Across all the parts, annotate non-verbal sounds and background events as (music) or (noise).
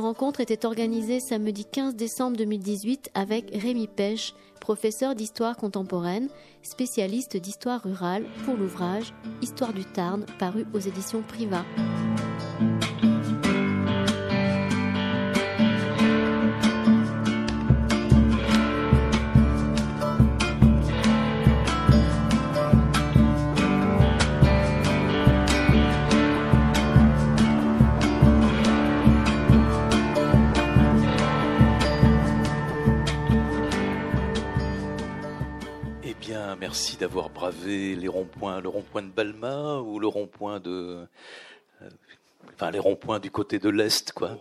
Rencontre était organisée samedi 15 décembre 2018 avec Rémi Pêche, professeur d'histoire contemporaine, spécialiste d'histoire rurale pour l'ouvrage Histoire du Tarn paru aux éditions Privat. D'avoir bravé les ronds-points, le rond-point de Balma ou le rond-point de, euh, enfin les ronds-points du côté de l'est, quoi.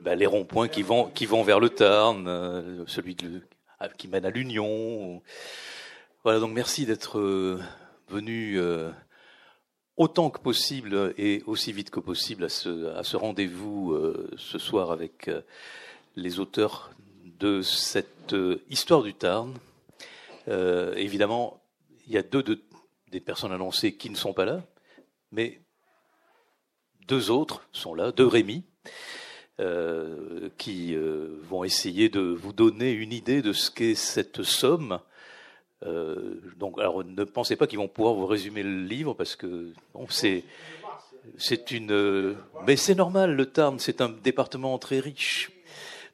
Bah, les ronds-points qui vont qui vont vers le Tarn, euh, celui qui mène à l'Union. Voilà, donc merci d'être euh, venu autant que possible et aussi vite que possible à ce, à ce rendez-vous ce soir avec les auteurs de cette histoire du Tarn. Euh, évidemment, il y a deux, des personnes annoncées qui ne sont pas là, mais deux autres sont là, deux Rémi, euh, qui euh, vont essayer de vous donner une idée de ce qu'est cette somme. donc, alors, ne pensez pas qu'ils vont pouvoir vous résumer le livre parce que c'est une, mais c'est normal. Le Tarn, c'est un département très riche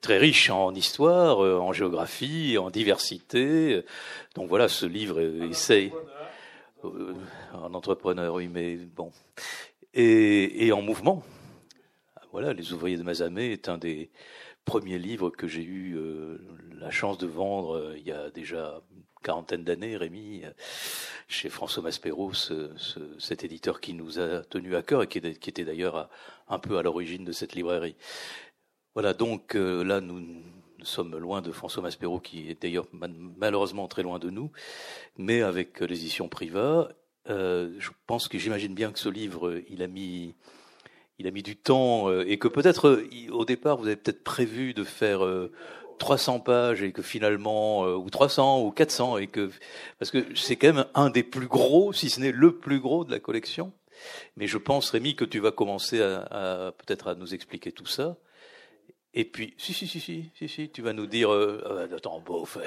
très riche en histoire, euh, en géographie, en diversité. Donc voilà, ce livre essaye. Euh, un entrepreneur, oui, mais bon. Et, en mouvement. Voilà, Les ouvriers de Mazamé est un des premiers livres que j'ai eu euh, la chance de vendre il y a déjà une quarantaine d'années, Rémi, chez François Maspero, cet éditeur qui nous a tenu à cœur et qui, qui était d'ailleurs un peu à l'origine de cette librairie. Voilà, donc euh, là, nous, sommes loin de François Maspero, qui est d'ailleurs malheureusement très loin de nous, mais avec euh, l'édition Priva, euh, je pense que j'imagine bien que ce livre, il a mis, il a mis du temps et que peut-être au départ, vous avez peut-être prévu de faire 300 pages et que finalement, ou 300 ou 400 et que parce que c'est quand même un des plus gros, si ce n'est le plus gros de la collection. Mais je pense, Rémi, que tu vas commencer à, à peut-être à nous expliquer tout ça. Et puis, si, si, si, si, si, si, tu vas nous dire, euh, euh, attends, beauf,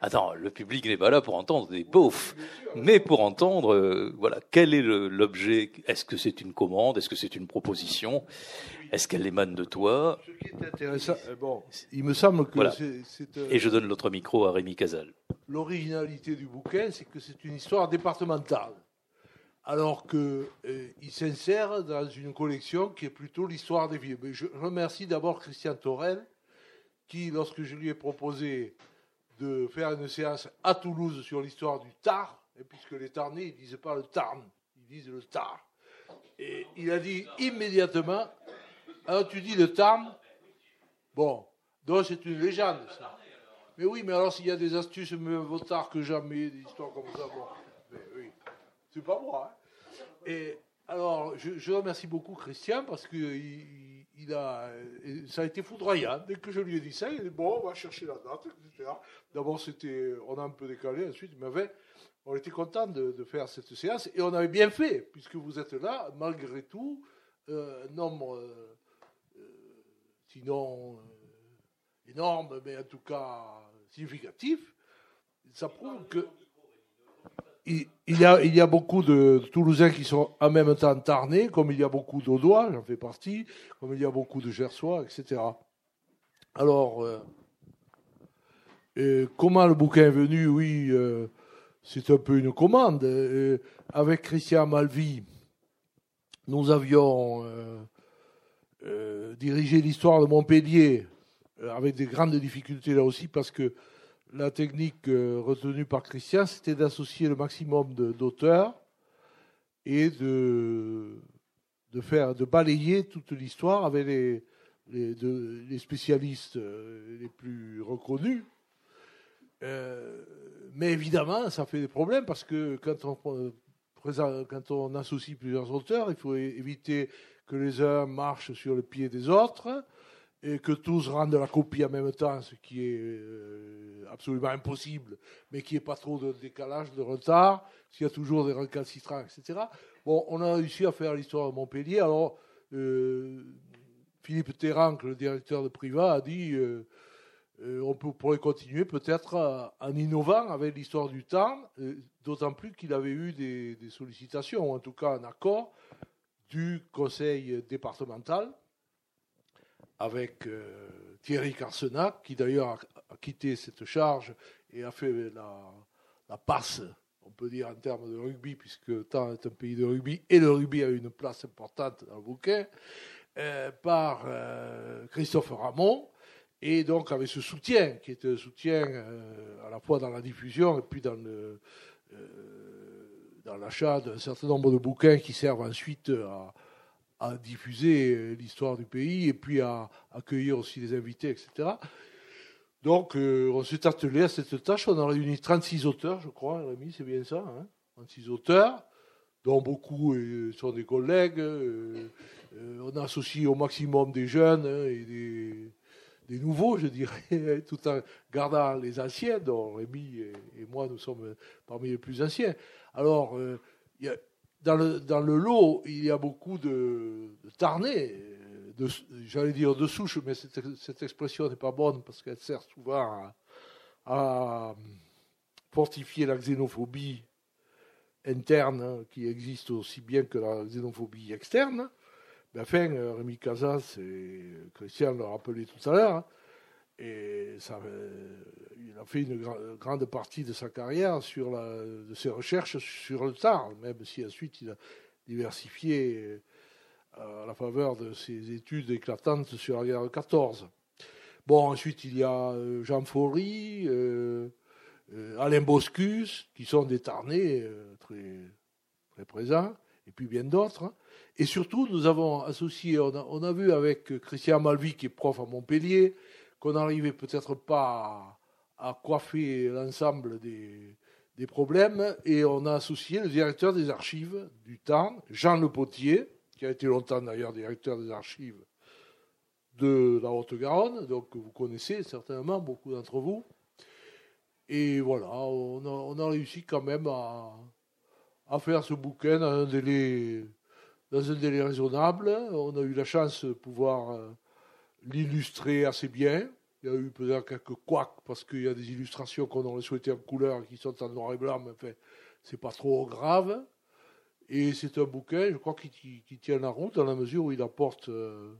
attends, le public n'est pas là pour entendre des beaufs, mais pour entendre, euh, voilà, quel est l'objet Est-ce que c'est une commande Est-ce que c'est une proposition Est-ce qu'elle émane de toi? Ce qui est intéressant, bon, il me semble que c'est. Et je donne l'autre micro à Rémi Casal. L'originalité du bouquin, c'est que c'est une histoire départementale alors qu'il euh, s'insère dans une collection qui est plutôt l'histoire des villes. je remercie d'abord Christian Torel, qui, lorsque je lui ai proposé de faire une séance à Toulouse sur l'histoire du Tar, et puisque les Tarnais, ils ne disent pas le Tarn, ils disent le Tar. Et il a dit immédiatement, alors tu dis le Tarn, bon, donc c'est une légende, ça. Mais oui, mais alors s'il y a des astuces mieux vaut tard que jamais, des histoires comme ça, bon. C'est pas moi. Hein. Et alors, je, remercie beaucoup Christian parce que il, a, ça a été foudroyant. Dès que je lui ai dit ça, il a dit bon, on va chercher la date, etc. D'abord, c'était, on a un peu décalé. Ensuite, il m'avait, on était content de, faire cette séance et on avait bien fait puisque vous êtes là, malgré tout, euh, un nombre, euh, euh, sinon énorme, mais en tout cas significatif. Ça prouve que il, il y a beaucoup de Toulousains qui sont en même temps tarnés, comme il y a beaucoup d'Audois, j'en fais partie, comme il y a beaucoup de Gersois, etc. Alors, euh, comment le bouquin est venu? Oui, euh, c'est un peu une commande. Euh, avec Christian Malvi, nous avions dirigé l'histoire de Montpellier, avec des grandes difficultés là aussi, parce que la technique euh, retenue par Christian, c'était d'associer le maximum d'auteurs et de, faire, de balayer toute l'histoire avec les, spécialistes euh, les plus reconnus. Euh, mais évidemment, ça fait des problèmes parce que quand on associe plusieurs auteurs, il faut éviter que les uns marchent sur le pied des autres et que tous rendent la copie en même temps, ce qui est absolument impossible, mais qui n'est pas trop de décalage, de retard, s'il y a toujours des recalcitrants, etc. Bon, on a réussi à faire l'histoire de Montpellier. Alors, Philippe Terranque, le directeur de Priva, a dit euh, on pourrait continuer peut-être en innovant avec l'histoire du temps, euh, d'autant plus qu'il avait eu des, sollicitations, ou en tout cas un accord du conseil départemental avec euh, Thierry Carsenac, qui d'ailleurs a, quitté cette charge et a fait la, passe, on peut dire en termes de rugby, puisque Temps est un pays de rugby et le rugby a une place importante dans le bouquin, par Christophe Ramon. Et donc avec ce soutien, qui est un soutien euh, à la fois dans la diffusion et puis euh, dans l'achat d'un certain nombre de bouquins qui servent ensuite à, à diffuser l'histoire du pays et puis à accueillir aussi les invités, etc. Donc, euh, on s'est attelé à cette tâche. On a réuni 36 auteurs, je crois, Rémi, c'est bien ça. Hein? 36 auteurs, dont beaucoup sont des collègues. on a associé au maximum des jeunes hein, et des, nouveaux, je dirais, tout en gardant les anciens, dont Rémi et, moi, nous sommes parmi les plus anciens. Alors, euh, dans, le, lot, il y a beaucoup de, tarnés, j'allais dire de souches, mais cette, expression n'est pas bonne parce qu'elle sert souvent à, fortifier la xénophobie interne hein, qui existe aussi bien que la xénophobie externe. Mais enfin, euh, Rémi Casas et Christian l'ont rappelé tout à l'heure, hein, et euh, il a fait une grande partie de sa carrière sur de ses recherches sur le Tarn, même si ensuite il a diversifié euh, à la faveur de ses études éclatantes sur la guerre de 14. Bon, ensuite il y a Jean Faury, Alain Boscus, qui sont des Tarnais très, très présents, et puis bien d'autres. Hein. Et surtout, nous avons associé, on a, vu avec Christian Malvi, qui est prof à Montpellier, qu'on n'arrivait peut-être pas à, coiffer l'ensemble des, problèmes, et on a associé le directeur des archives du temps, Jean Le Potier, qui a été longtemps d'ailleurs directeur des archives de la Haute-Garonne, donc vous connaissez certainement beaucoup d'entre vous. Et voilà, on a, réussi quand même à, à faire ce bouquin dans un délai dans un délai raisonnable. On a eu la chance de pouvoir euh, l'illustrer assez bien. Il y a eu peut-être quelques couacs parce qu'il y a des illustrations qu'on aurait souhaité en couleur qui sont en noir et blanc, mais enfin, c'est pas trop grave. Et c'est un bouquin, je crois, qui, tient la route dans la mesure où il apporte euh,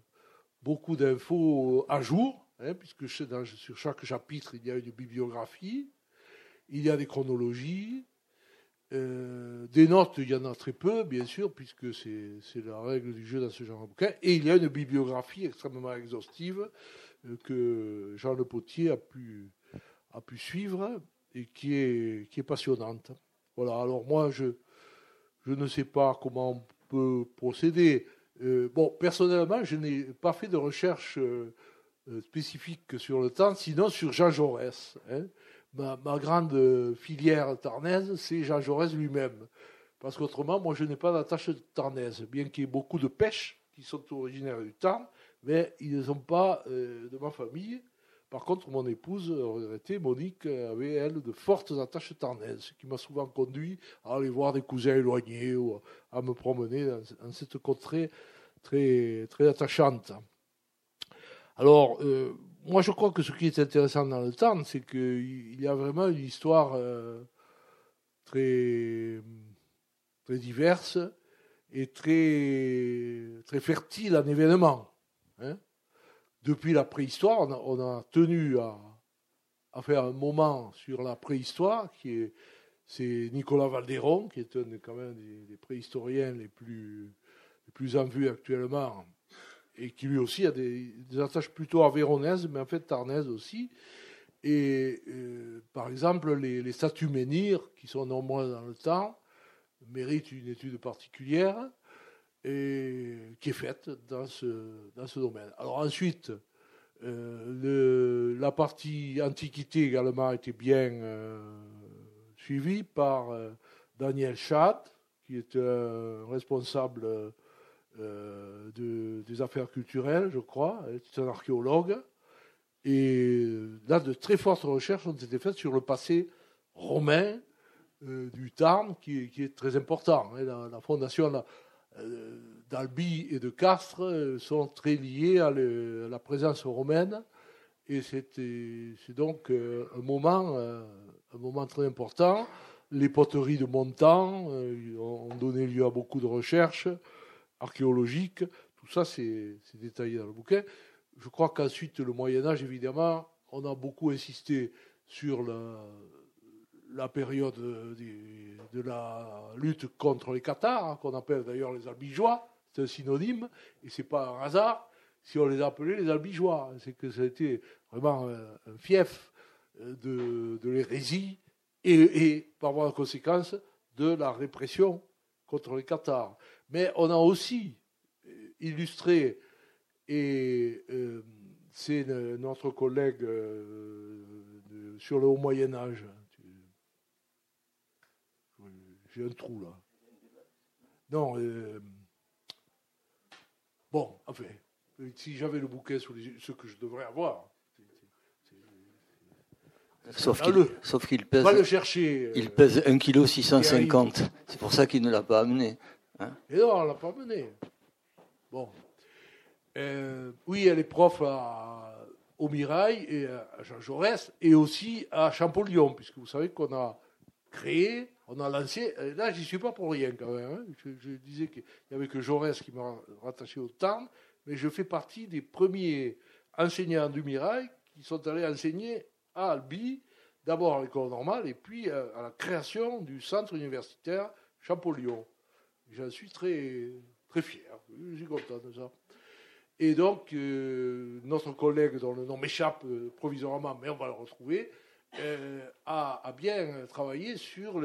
beaucoup d'infos à jour, hein, puisque sur chaque chapitre, il y a une bibliographie, il y a des chronologies, euh, des notes, il y en a très peu, bien sûr, puisque c'est la règle du jeu dans ce genre de bouquin. Et il y a une bibliographie extrêmement exhaustive euh, que Jean Le Potier a pu, a pu suivre et qui est, qui est passionnante. Voilà, alors moi, je, je ne sais pas comment on peut procéder. Euh, bon, personnellement, je n'ai pas fait de recherche spécifique sur le temps, sinon sur Jean Jaurès. Hein ma, grande filière tarnaise, c'est Jean Jaurès lui-même. Parce qu'autrement, moi, je n'ai pas d'attache tarnaise, bien qu'il y ait beaucoup de pêches qui sont originaires du Tarn, mais ils ne sont pas euh, de ma famille. Par contre, mon épouse, regrettée, Monique, avait, elle, de fortes attaches tarnaises, ce qui m'a souvent conduit à aller voir des cousins éloignés ou à me promener dans, cette contrée très, très attachante. Alors, euh, moi, je crois que ce qui est intéressant dans le Tarn, c'est qu'il y a vraiment une histoire euh, très, très diverse et très, très fertile en événements. Hein. Depuis la préhistoire, on a, tenu à, faire un moment sur la préhistoire, qui est c'est Nicolas Valderon, qui est un quand même des, préhistoriens les plus, les plus en vue actuellement et qui lui aussi a des, attaches plutôt avéronaises, mais en fait tarnaises aussi. Et euh, par exemple, les, statues menhirs, qui sont nombreuses dans le temps, méritent une étude particulière et qui est faite dans ce, dans ce domaine. Alors ensuite, euh, la partie antiquité également a été bien euh, suivie par Daniel Schad, qui est un responsable des affaires culturelles, je crois. C'est un archéologue. Et là, de très fortes recherches ont été faites sur le passé romain du Tarn, qui, est très important. Hein. La, fondation d'Albi et de Castres sont très liées à, la présence romaine. Et c'est donc un moment, un moment très important les poteries de montant euh, ont donné lieu à beaucoup de recherches archéologiques. Tout ça, c'est détaillé dans le bouquin. Je crois qu'ensuite, le Moyen Âge, évidemment, on a beaucoup insisté sur la, période de, la lutte contre les Cathares, hein, qu'on appelle d'ailleurs les Albigeois. C'est un synonyme, et c'est pas un hasard si on les appelait les Albigeois. C'est que ça a été vraiment un, fief de, de l'hérésie et, par voie de conséquence de la répression contre les Qatars. Mais on a aussi euh, illustré, et euh, c'est notre collègue euh, sur le Haut Moyen Âge. J'ai un trou là. Non. bon, enfin, si j'avais le bouquet sur ce que je devrais avoir, Sauf qu'il, sauf qu'il pèse. le chercher. Il pèse 1,650 kg. C'est pour ça qu'il ne l'a pas amené. Hein? Et non, on ne l'a pas amené. Bon. Euh, oui, elle est prof au Mirail et à Jean Jaurès et aussi à Champollion, puisque vous savez qu'on a créé, on a lancé. Là, j'y suis pas pour rien quand même. Hein. Je, disais qu'il n'y avait que Jaurès qui m'a rattaché au temps, mais je fais partie des premiers enseignants du Mirail qui sont allés enseigner à Albi, d'abord à l'école normale et puis euh, à la création du centre universitaire Champollion. J'en suis très, très fier, je suis content de ça. Et donc, euh, notre collègue, dont le nom m'échappe euh, provisoirement, mais on va le retrouver, a, bien travaillé sur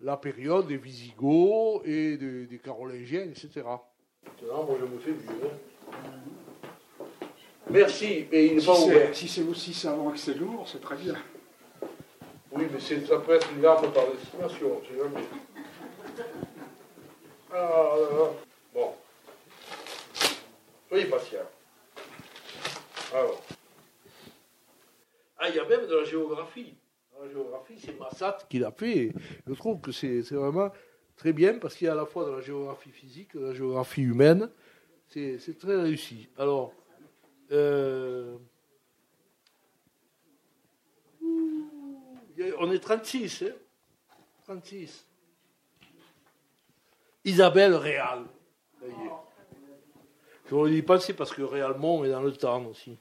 la période des Visigoths et des Carolingiens, etc. Maintenant, moi, je me fais vieux. Hein. Merci, mais il n'est si pas ouvert. Si c'est aussi savant que c'est lourd, c'est très bien. Oui, mais ça peut être une arme par destination, tu jamais. Ah, bon. Soyez patient. Alors. Ah, il y a même de la géographie. La géographie, c'est Massat qui l'a fait. Je trouve que c'est vraiment très bien parce qu'il y a à la fois de la géographie physique, de la géographie humaine. C'est très réussi. Alors, euh, on est 36, hein 36. Isabelle Réal. Je vous dis pas, c'est parce que Réalmont est dans le Tarn aussi.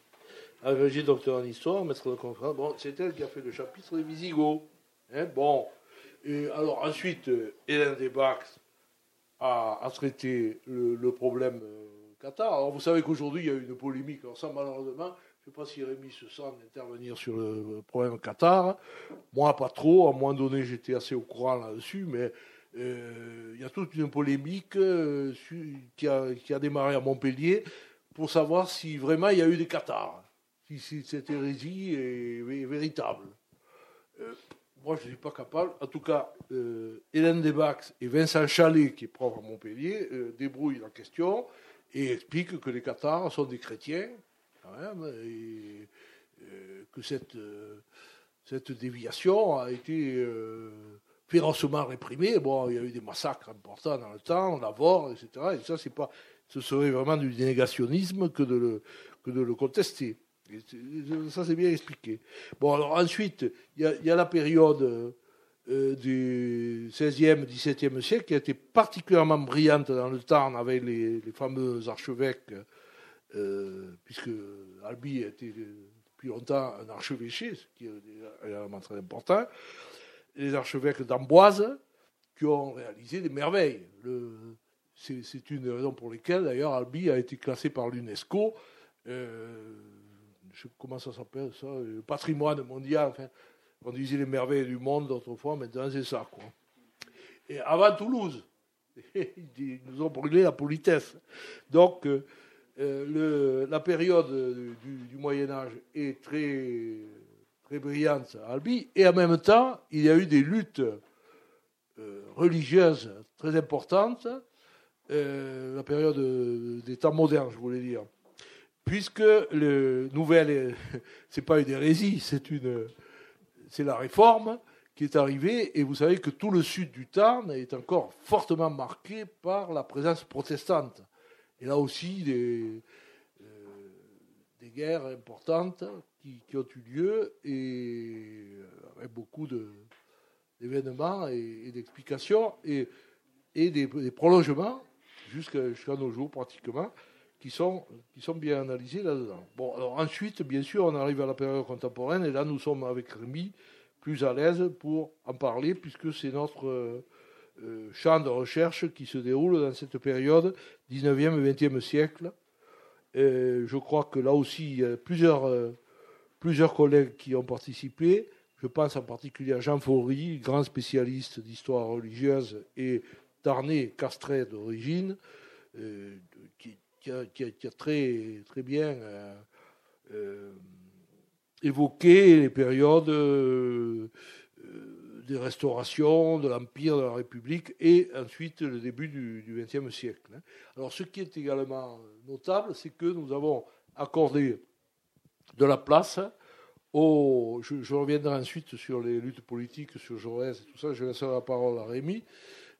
Agrégé docteur en histoire, maître de conférence. Bon, c'est elle qui a fait le chapitre des Visigoths. Hein bon. Ensuite, euh, Hélène Desbax a, traité le problème euh, Qatar. Alors vous savez qu'aujourd'hui, il y a eu une polémique. Alors malheureusement, je ne sais pas si Rémi se sent d'intervenir sur le problème Qatar. Moi, pas trop. À un moment donné, j'étais assez au courant là-dessus, mais il y a toute une polémique euh, qui, a, démarré à Montpellier pour savoir si vraiment il y a eu des Qatars, si, cette hérésie est, véritable. Euh, moi, je ne suis pas capable. En tout cas, Hélène Desbax et Vincent Chalet, qui est prof à Montpellier, débrouillent la question et explique que les Qatars sont des chrétiens, quand même, et euh, que cette, euh, déviation a été euh, férocement réprimée. Bon, il y a eu des massacres importants dans le temps, la etc. Et ça, c'est pas, ce serait vraiment du négationnisme que de le, contester. ça, c'est bien expliqué. Bon, alors ensuite, il y a la période euh, du XVIe, XVIIe siècle, qui a été particulièrement brillante dans le Tarn avec les, fameux archevêques, euh, puisque Albi était depuis longtemps un archevêché, ce qui est également très important, les archevêques d'Amboise, qui ont réalisé des merveilles. c'est, une raison pour laquelle, d'ailleurs, Albi a été classé par l'UNESCO. Euh, je, comment ça s'appelle ça Patrimoine mondial. On disait les merveilles du monde autrefois, maintenant c'est ça. Quoi. Et avant Toulouse, (laughs) ils nous ont brûlé la politesse. Donc, euh, le, la période du, Moyen Âge est très, très brillante à Albi, et en même temps, il y a eu des luttes euh, religieuses très importantes euh, la période des temps modernes, je voulais dire. Puisque le nouvelle, (laughs) c'est pas une hérésie, c'est une, c'est la réforme qui est arrivée, et vous savez que tout le sud du Tarn est encore fortement marqué par la présence protestante. Et là aussi, des, euh, des guerres importantes qui, ont eu lieu, et avec beaucoup d'événements et, d'explications, et, et des, prolongements jusqu'à nos jours pratiquement, qui sont, qui sont bien analysés là-dedans. Bon, alors ensuite, bien sûr, on arrive à la période contemporaine, et là, nous sommes avec Rémi plus à l'aise pour en parler, puisque c'est notre euh, euh, champ de recherche qui se déroule dans cette période 19e et 20e siècle. je crois que là aussi, il y a plusieurs, euh, plusieurs collègues qui ont participé. Je pense en particulier à Jean Faury, grand spécialiste d'histoire religieuse et tarné castré d'origine, qui, qui, a, très, bien évoquer les périodes euh, euh, des restaurations, de l'Empire, de la République, et ensuite le début du XXe siècle. Hein. Alors ce qui est également notable, c'est que nous avons accordé de la place aux... Je, reviendrai ensuite sur les luttes politiques, sur Jaurès et tout ça, je laisserai la parole à Rémi.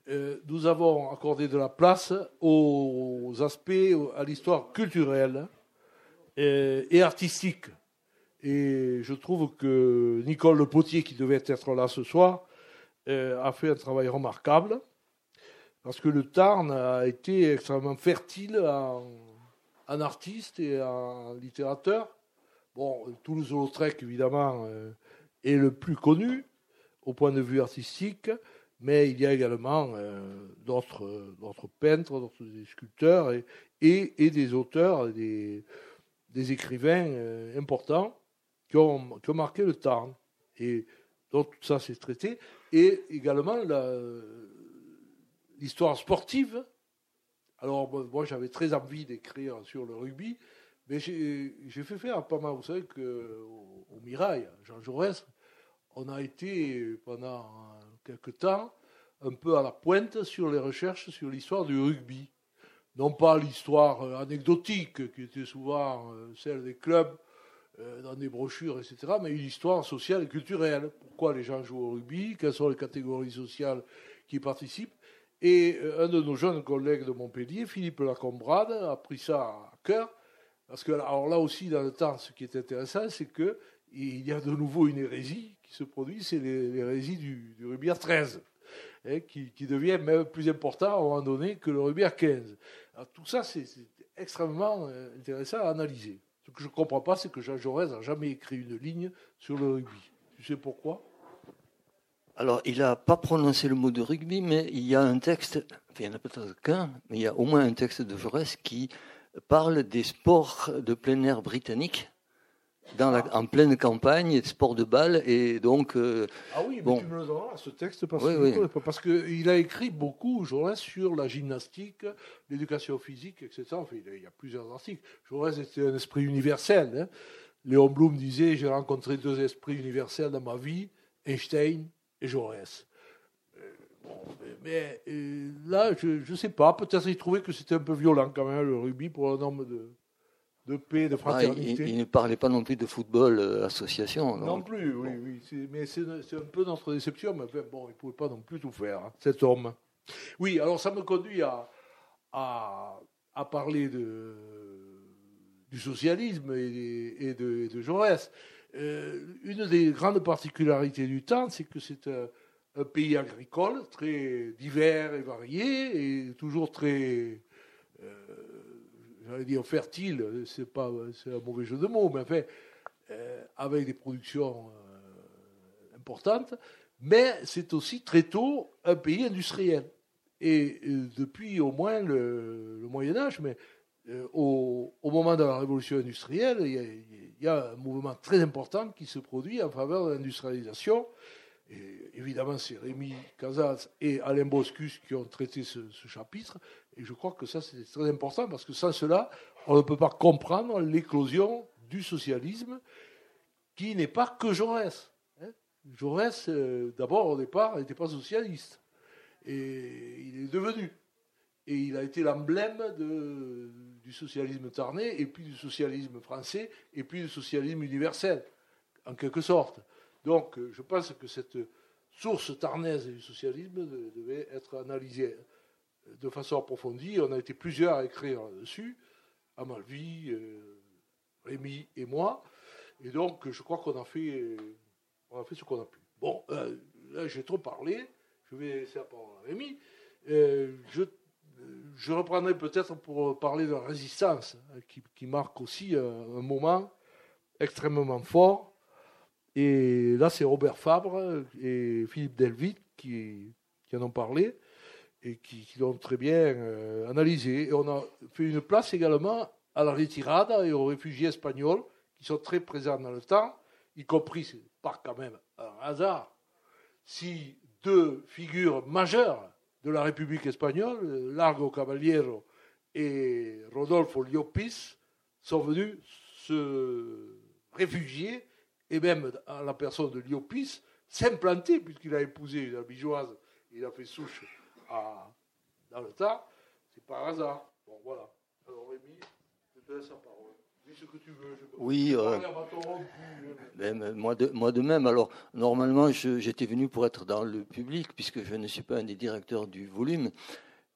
Euh, nous avons accordé de la place aux aspects, à l'histoire culturelle et artistique et je trouve que Nicole Le Potier, qui devait être là ce soir, euh, a fait un travail remarquable. Parce que le Tarn a été extrêmement fertile en, artistes et en littérateurs. Bon, Toulouse-Lautrec, évidemment, euh, est le plus connu au point de vue artistique, mais il y a également euh, d'autres, peintres, d'autres sculpteurs et, des auteurs, des, écrivains importants qui ont, marqué le Tarn. Et donc tout ça s'est traité. Et également l'histoire sportive. Alors moi j'avais très envie d'écrire sur le rugby, mais j'ai fait faire pas mal. Vous savez qu'au au Mirail, Jean Jaurès, on a été pendant quelques temps un peu à la pointe sur les recherches sur l'histoire du rugby. Non pas l'histoire anecdotique qui était souvent euh, celle des clubs euh, dans des brochures, etc., mais une histoire sociale et culturelle. Pourquoi les gens jouent au rugby? Quelles sont les catégories sociales qui participent? Et euh, un de nos jeunes collègues de Montpellier, Philippe Lacombrade, a pris ça à cœur. Parce que, alors là aussi, dans le temps, ce qui est intéressant, c'est qu'il y a de nouveau une hérésie qui se produit, c'est l'hérésie du, du rugby à 13, hein, qui, devient même plus important à un moment donné que le à 15. Alors, tout ça, c'est extrêmement euh, intéressant à analyser. Ce que je ne comprends pas, c'est que Jean Jaurès n'a jamais écrit une ligne sur le rugby. Tu sais pourquoi? Alors, il n'a pas prononcé le mot de rugby, mais il y a un texte, il n'y en a peut-être qu'un, mais il y a au moins un texte de Jaurès qui parle des sports de plein air britanniques en pleine campagne, sport de balle, et donc. Euh, ah oui, mais tu me le donneras, ce texte, parce qu'il a écrit beaucoup, Jaurès, sur la gymnastique, l'éducation physique, etc. Enfin, il y a plusieurs articles. Jaurès était un esprit universel. Hein. Léon Blum disait J'ai rencontré deux esprits universels dans ma vie, Einstein et Jaurès. Mais euh, là, je ne sais pas, peut-être il trouvait que c'était un peu violent quand même, le rugby, pour un homme de de paix, de ah, fraternité. il, ne parlait pas non plus de football euh, association. Non plus, oui, oui. Mais c'est un peu notre déception, mais bon, il ne pouvait pas non plus tout faire, hein, cet homme. Oui, alors ça me conduit à, à, parler de, du socialisme et, de, de, Jaurès. Euh, une des grandes particularités du temps, c'est que c'est un, un, pays agricole, très divers et varié, et toujours très... Euh, j'allais dire fertile, c'est pas c'est un mauvais jeu de mots, mais enfin, euh, avec des productions euh, importantes, mais c'est aussi très tôt un pays industriel. Et depuis au moins le, Moyen Âge, mais au, moment de la révolution industrielle, il y, a, un mouvement très important qui se produit en faveur de l'industrialisation. Et évidemment, c'est Rémi Casals et Alain Boscus qui ont traité ce, chapitre. Et je crois que ça, c'est très important parce que sans cela, on ne peut pas comprendre l'éclosion du socialisme qui n'est pas que Jaurès. Hein. Jaurès, euh, d'abord, au départ, n'était pas socialiste. Et il est devenu. Et il a été l'emblème du socialisme tarnais, et puis du socialisme français, et puis du socialisme universel, en quelque sorte. Donc, je pense que cette source tarnaise du socialisme devait être analysée de façon approfondie. On a été plusieurs à écrire là-dessus, Amalvi, euh, Rémi et moi. Et donc, je crois qu'on a fait, ce qu'on a pu. Bon, euh, là, j'ai trop parlé. Je vais laisser la parole à Rémi. Euh, je, je, reprendrai peut-être pour parler de la résistance, hein, qui, marque aussi un, moment extrêmement fort. Et là, c'est Robert Fabre et Philippe Delvit qui, en ont parlé et qui, l'ont très bien euh, analysé. Et on a fait une place également à la retirade et aux réfugiés espagnols qui sont très présents dans le temps, y compris, pas quand même un hasard, si deux figures majeures de la République espagnole, Largo Caballero et Rodolfo Llopis, sont venus se réfugier, et même à la personne de Llopis, s'implanter, puisqu'il a épousé une abigeoise, il a fait souche dans le temps, c'est par hasard. Bon, voilà. Alors Rémi, je te laisse la parole. Dis ce que tu veux. oui, euh, ben, moi, de, moi de même. Alors, normalement, j'étais venu pour être dans le public, puisque je ne suis pas un des directeurs du volume.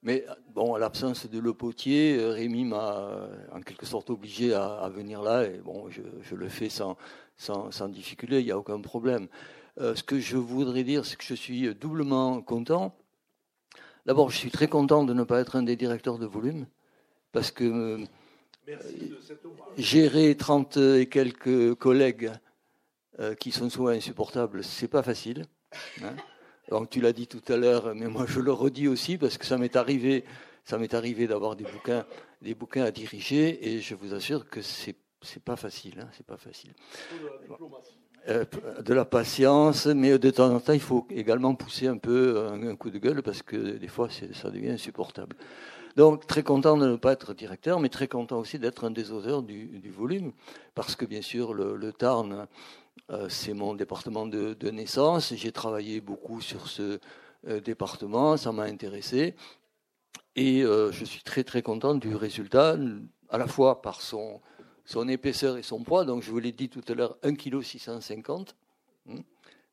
Mais bon, à l'absence de Le Potier, euh, Rémi m'a en quelque sorte obligé à, venir là, et bon, je, je le fais sans, sans, sans difficulté, il n'y a aucun problème. Euh, ce que je voudrais dire, c'est que je suis doublement content D'abord, je suis très content de ne pas être un des directeurs de volume, parce que euh, gérer 30 et quelques collègues euh, qui sont souvent insupportables, c'est pas facile. Hein. Donc tu l'as dit tout à l'heure, mais moi je le redis aussi parce que ça m'est arrivé, ça m'est arrivé d'avoir des bouquins, des bouquins à diriger, et je vous assure que c'est c'est pas facile, hein, c'est pas facile. Euh, de la patience, mais de temps en temps, il faut également pousser un peu un, coup de gueule parce que des fois, ça devient insupportable. Donc, très content de ne pas être directeur, mais très content aussi d'être un des auteurs du, volume, parce que bien sûr, le, Tarn, euh, c'est mon département de, naissance. J'ai travaillé beaucoup sur ce euh, département, ça m'a intéressé, et je suis très très content du résultat, à la fois par son son épaisseur et son poids. Donc, je vous l'ai dit tout à l'heure, 1 kg 650.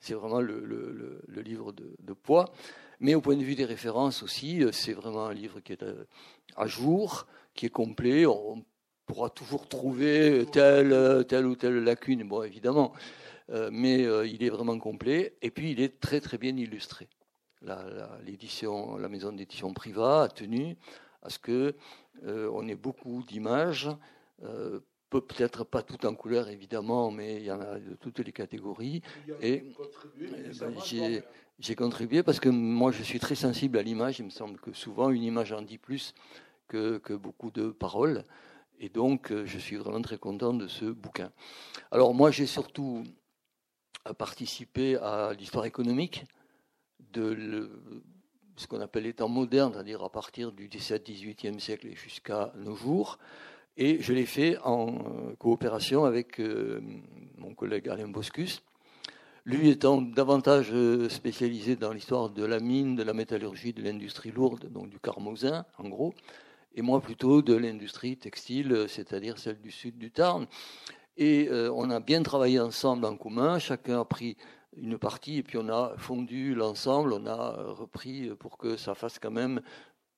C'est vraiment le, livre de, poids. Mais au point de vue des références aussi, euh, c'est vraiment un livre qui est euh, à jour, qui est complet. On pourra toujours trouver telle, telle ou telle lacune, bon, évidemment. Euh, mais il est vraiment complet. Et puis, il est très, très bien illustré. La, maison d'édition Priva a tenu à ce que on ait beaucoup d'images peut-être pas tout en couleur évidemment, mais il y en a de toutes les catégories. Et ben, j'ai contribué parce que moi je suis très sensible à l'image. Il me semble que souvent une image en dit plus que, que beaucoup de paroles. Et donc euh, je suis vraiment très content de ce bouquin. Alors moi j'ai surtout participé à l'histoire économique de ce qu'on appelle les temps modernes, c'est-à-dire à partir du 17-18e siècle et jusqu'à nos jours. Et je l'ai fait en euh, coopération avec euh, mon collègue Alain Boscus. Lui étant davantage euh, spécialisé dans l'histoire de la mine, de la métallurgie, de l'industrie lourde, donc du carmosin en gros, et moi plutôt de l'industrie textile, c'est-à-dire celle du sud du Tarn. Et on a bien travaillé ensemble en commun, chacun a pris une partie et puis on a fondu l'ensemble, on a repris pour que ça fasse quand même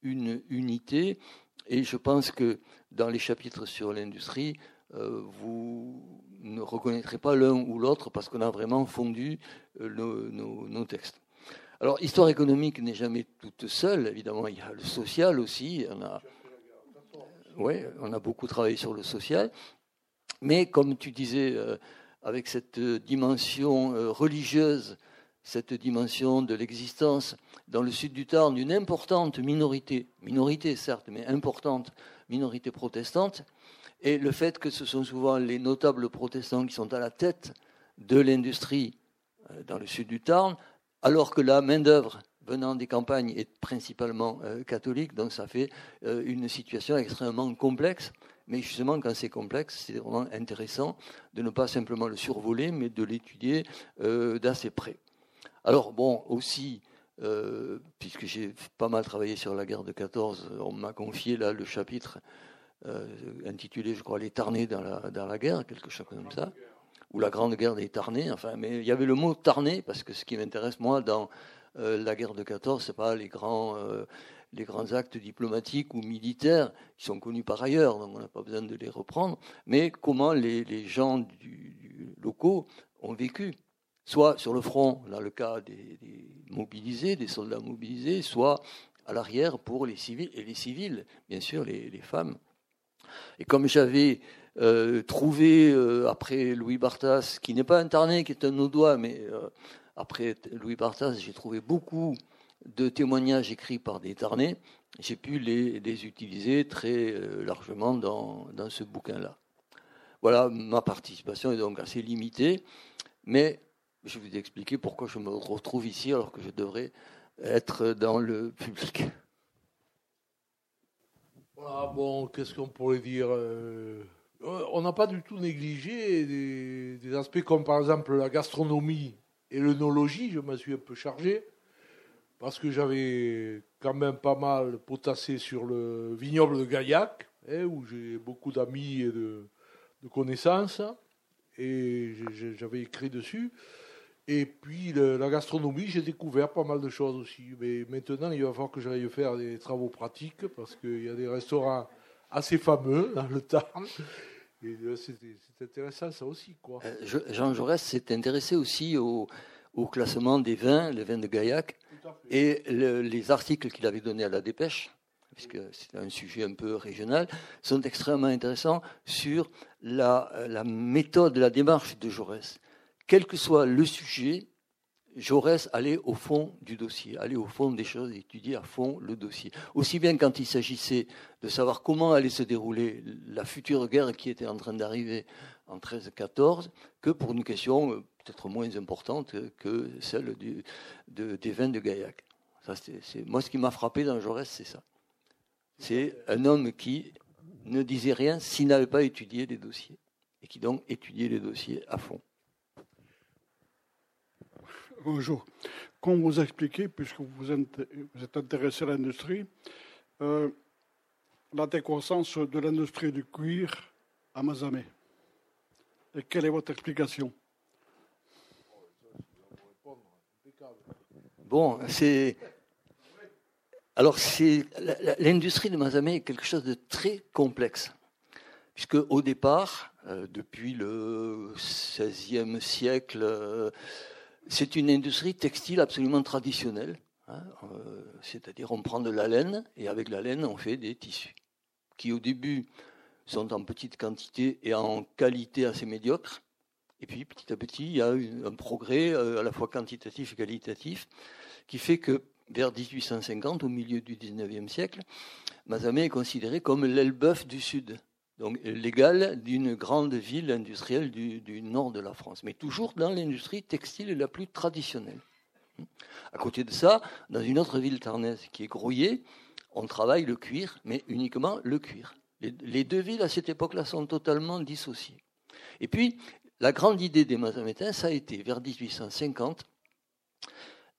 une unité. Et je pense que dans les chapitres sur l'industrie, euh, vous ne reconnaîtrez pas l'un ou l'autre parce qu'on a vraiment fondu euh, nos, textes. Alors, histoire économique n'est jamais toute seule, évidemment, il y a le social aussi. On a, ouais, on a beaucoup travaillé sur le social. Mais comme tu disais, euh, avec cette dimension religieuse cette dimension de l'existence dans le sud du Tarn d'une importante minorité, minorité certes, mais importante minorité protestante, et le fait que ce sont souvent les notables protestants qui sont à la tête de l'industrie euh, dans le sud du Tarn, alors que la main-d'œuvre venant des campagnes est principalement euh, catholique, donc ça fait euh, une situation extrêmement complexe. Mais justement, quand c'est complexe, c'est vraiment intéressant de ne pas simplement le survoler, mais de l'étudier d'assez près. Alors, bon, aussi, euh, puisque j'ai pas mal travaillé sur la guerre de 14, on m'a confié là le chapitre euh, intitulé, je crois, Les Tarnés dans la, guerre, quelque chose comme ça, ou la Grande Guerre des Tarnés. Enfin, mais il y avait le mot Tarné, parce que ce qui m'intéresse, moi, dans euh, la guerre de 14, c'est pas les grands, les grands actes diplomatiques ou militaires qui sont connus par ailleurs, donc on n'a pas besoin de les reprendre, mais comment les, gens locaux ont vécu soit sur le front, dans le cas des, mobilisés, des soldats mobilisés, soit à l'arrière pour les civils, et les civils, bien sûr, les, femmes. Et comme j'avais euh, trouvé, euh, après Louis Barthas, qui n'est pas un tarné, qui est un audois, mais euh, après Louis Barthas, j'ai trouvé beaucoup de témoignages écrits par des tarnés, j'ai pu les, utiliser très largement dans, dans ce bouquin-là. Voilà, ma participation est donc assez limitée, mais je vous expliquer pourquoi je me retrouve ici alors que je devrais être dans le public. Voilà, bon, qu'est-ce qu'on pourrait dire euh, On n'a pas du tout négligé des, aspects comme par exemple la gastronomie et l'œnologie. Je me suis un peu chargé parce que j'avais quand même pas mal potassé sur le vignoble de Gaillac, hein, où j'ai beaucoup d'amis et de connaissances, et j'avais écrit dessus. Et puis la gastronomie, j'ai découvert pas mal de choses aussi. Mais maintenant, il va falloir que j'aille faire des travaux pratiques parce qu'il y a des restaurants assez fameux dans le Tarn. Et c'est intéressant ça aussi. Quoi. Euh, Jean Jaurès s'est intéressé aussi au, classement des vins, les vins de Gaillac, et les articles qu'il avait donnés à la dépêche, puisque c'est un sujet un peu régional, sont extrêmement intéressants sur la, la méthode, la démarche de Jaurès quel que soit le sujet, Jaurès allait au fond du dossier, allait au fond des choses, étudier à fond le dossier. Aussi bien quand il s'agissait de savoir comment allait se dérouler la future guerre qui était en train d'arriver en 13-14, que pour une question euh, peut-être moins importante que celle des vins de Gaillac. Ça, moi, ce qui m'a frappé dans Jaurès, c'est ça. C'est un homme qui ne disait rien s'il n'avait pas étudié les dossiers, et qui donc étudiait les dossiers à fond. Bonjour. Comme vous expliquez, puisque vous êtes intéressé à l'industrie, euh, la décroissance de l'industrie du cuir à Mazamé. Et quelle est votre explication? Bon, c'est. Alors, l'industrie de Mazamé est quelque chose de très complexe, puisque au départ, euh, depuis le XVIe siècle, euh, c'est une industrie textile absolument traditionnelle. Hein, euh, c'est-à-dire on prend de la laine et avec la laine on fait des tissus qui au début sont en petite quantité et en qualité assez médiocre. Et puis petit à petit, il y a un progrès euh, à la fois quantitatif et qualitatif qui fait que vers 1850, au milieu du 19e siècle, Mazamet est considéré comme l'aile-bœuf du Sud donc légal d'une grande ville industrielle du, nord de la France, mais toujours dans l'industrie textile la plus traditionnelle. À côté de ça, dans une autre ville tarnaise qui est Grouillet, on travaille le cuir, mais uniquement le cuir. Les, deux villes à cette époque-là sont totalement dissociées. Et puis, la grande idée des Mazamétains, ça a été vers 1850,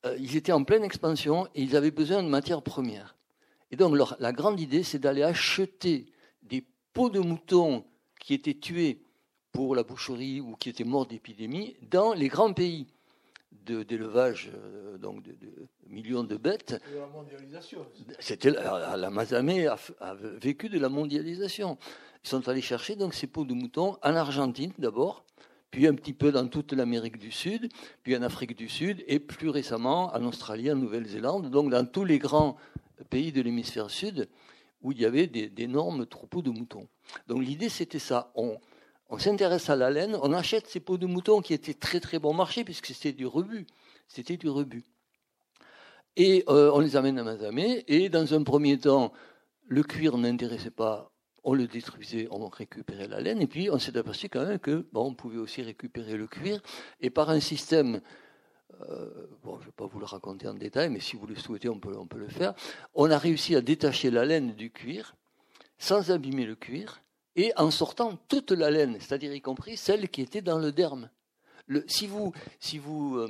euh, ils étaient en pleine expansion et ils avaient besoin de matières premières. Et donc, la grande idée, c'est d'aller acheter peaux de moutons qui étaient tués pour la boucherie ou qui étaient morts d'épidémie dans les grands pays d'élevage euh, donc de, millions de bêtes. la mondialisation. C'était la, Mazamé a, vécu de la mondialisation. Ils sont allés chercher donc ces peaux de moutons en Argentine d'abord, puis un petit peu dans toute l'Amérique du Sud, puis en Afrique du Sud et plus récemment en Australie, en Nouvelle-Zélande, donc dans tous les grands pays de l'hémisphère sud où il y avait d'énormes troupeaux de moutons. Donc l'idée, c'était ça. On, s'intéresse à la laine, on achète ces peaux de moutons qui étaient très très bon marché, puisque c'était du rebut. C'était du rebut. Et euh, on les amène à Mazamé, et dans un premier temps, le cuir n'intéressait pas, on le détruisait, on récupérait la laine, et puis on s'est aperçu quand même que on pouvait aussi récupérer le cuir, et par un système euh, bon, je ne vais pas vous le raconter en détail, mais si vous le souhaitez, on peut, on peut le faire. On a réussi à détacher la laine du cuir sans abîmer le cuir et en sortant toute la laine, c'est-à-dire y compris celle qui était dans le derme. si vous, si vous euh,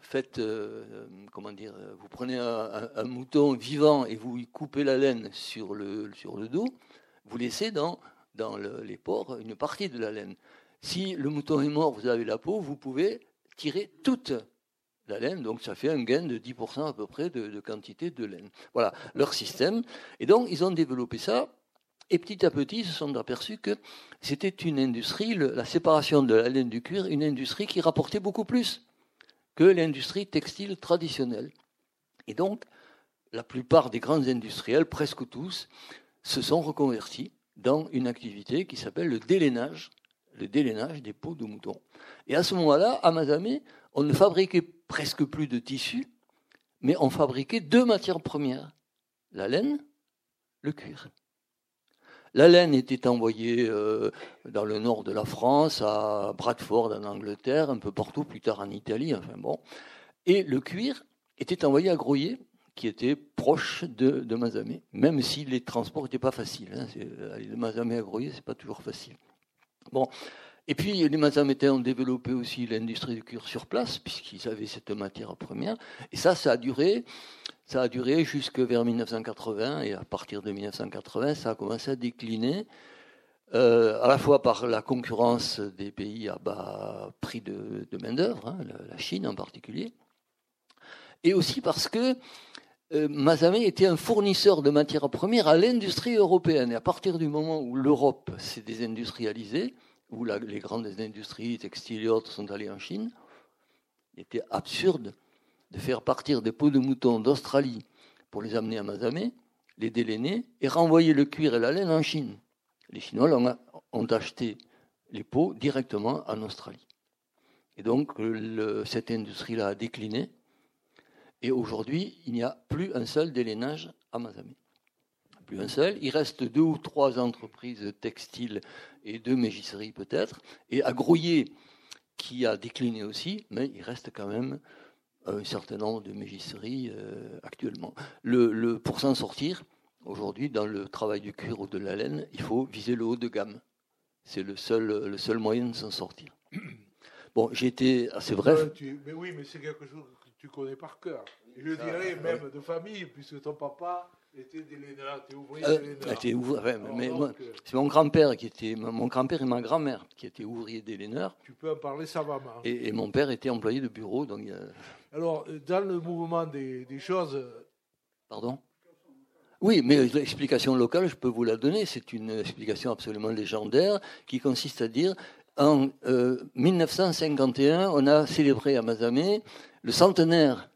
faites, euh, comment dire, vous prenez un, mouton vivant et vous coupez la laine sur le, sur le dos, vous laissez dans, dans les pores une partie de la laine. Si le mouton est mort, vous avez la peau, vous pouvez tirer toute la laine, donc ça fait un gain de 10% à peu près de, quantité de laine. Voilà leur système. Et donc ils ont développé ça et petit à petit, ils se sont aperçus que c'était une industrie, la séparation de la laine du cuir, une industrie qui rapportait beaucoup plus que l'industrie textile traditionnelle. Et donc, la plupart des grands industriels, presque tous, se sont reconvertis dans une activité qui s'appelle le délainage, le délainage des peaux de mouton. Et à ce moment-là, à Mazamé, on ne fabriquait presque plus de tissu, mais on fabriquait deux matières premières, la laine, le cuir. La laine était envoyée euh, dans le nord de la France, à Bradford en Angleterre, un peu partout, plus tard en Italie, enfin bon. Et le cuir était envoyé à Groyer, qui était proche de, de Mazamé, même si les transports n'étaient pas faciles. Hein. Aller de Mazamé à Groyer, c'est pas toujours facile. Bon. Et puis les Mazamétains ont développé aussi l'industrie du cuir sur place, puisqu'ils avaient cette matière première. Et ça, ça a duré ça a duré jusque vers 1980 et à partir de 1980, ça a commencé à décliner, euh, à la fois par la concurrence des pays à bas prix de, main-d'œuvre, hein, la Chine en particulier, et aussi parce que euh, était un fournisseur de matières premières à l'industrie européenne. Et à partir du moment où l'Europe s'est désindustrialisée, où les grandes industries textiles et autres sont allées en Chine, il était absurde de faire partir des peaux de mouton d'Australie pour les amener à Mazamé, les délainer et renvoyer le cuir et la laine en Chine. Les Chinois ont acheté les peaux directement en Australie. Et donc cette industrie-là a décliné. Et aujourd'hui, il n'y a plus un seul délainage à Mazamé. Plus un seul. Il reste deux ou trois entreprises textiles et deux mégisseries peut-être. Et à Grouillet, qui a décliné aussi, mais il reste quand même un certain nombre de mégisseries euh, actuellement. Le, pour s'en sortir, aujourd'hui, dans le travail du cuir ou de la laine, il faut viser le haut de gamme. C'est le seul, moyen de s'en sortir. Bon, j'ai été assez bref. mais oui, mais c'est quelque chose tu connais par cœur. Je dirais même de famille, puisque ton papa était déléneur, était ouvrier euh, mais c'est mon grand-père qui était, mon grand-père et ma grand-mère qui étaient ouvriers déléneurs. Tu peux en parler savamment. Et, et mon père était employé de bureau, donc. Alors, dans le mouvement des, choses. Euh, Pardon? Oui, mais l'explication locale, je peux vous la donner. C'est une explication absolument légendaire qui consiste à dire en 1951, euh, on a célébré à Mazamé le centenaire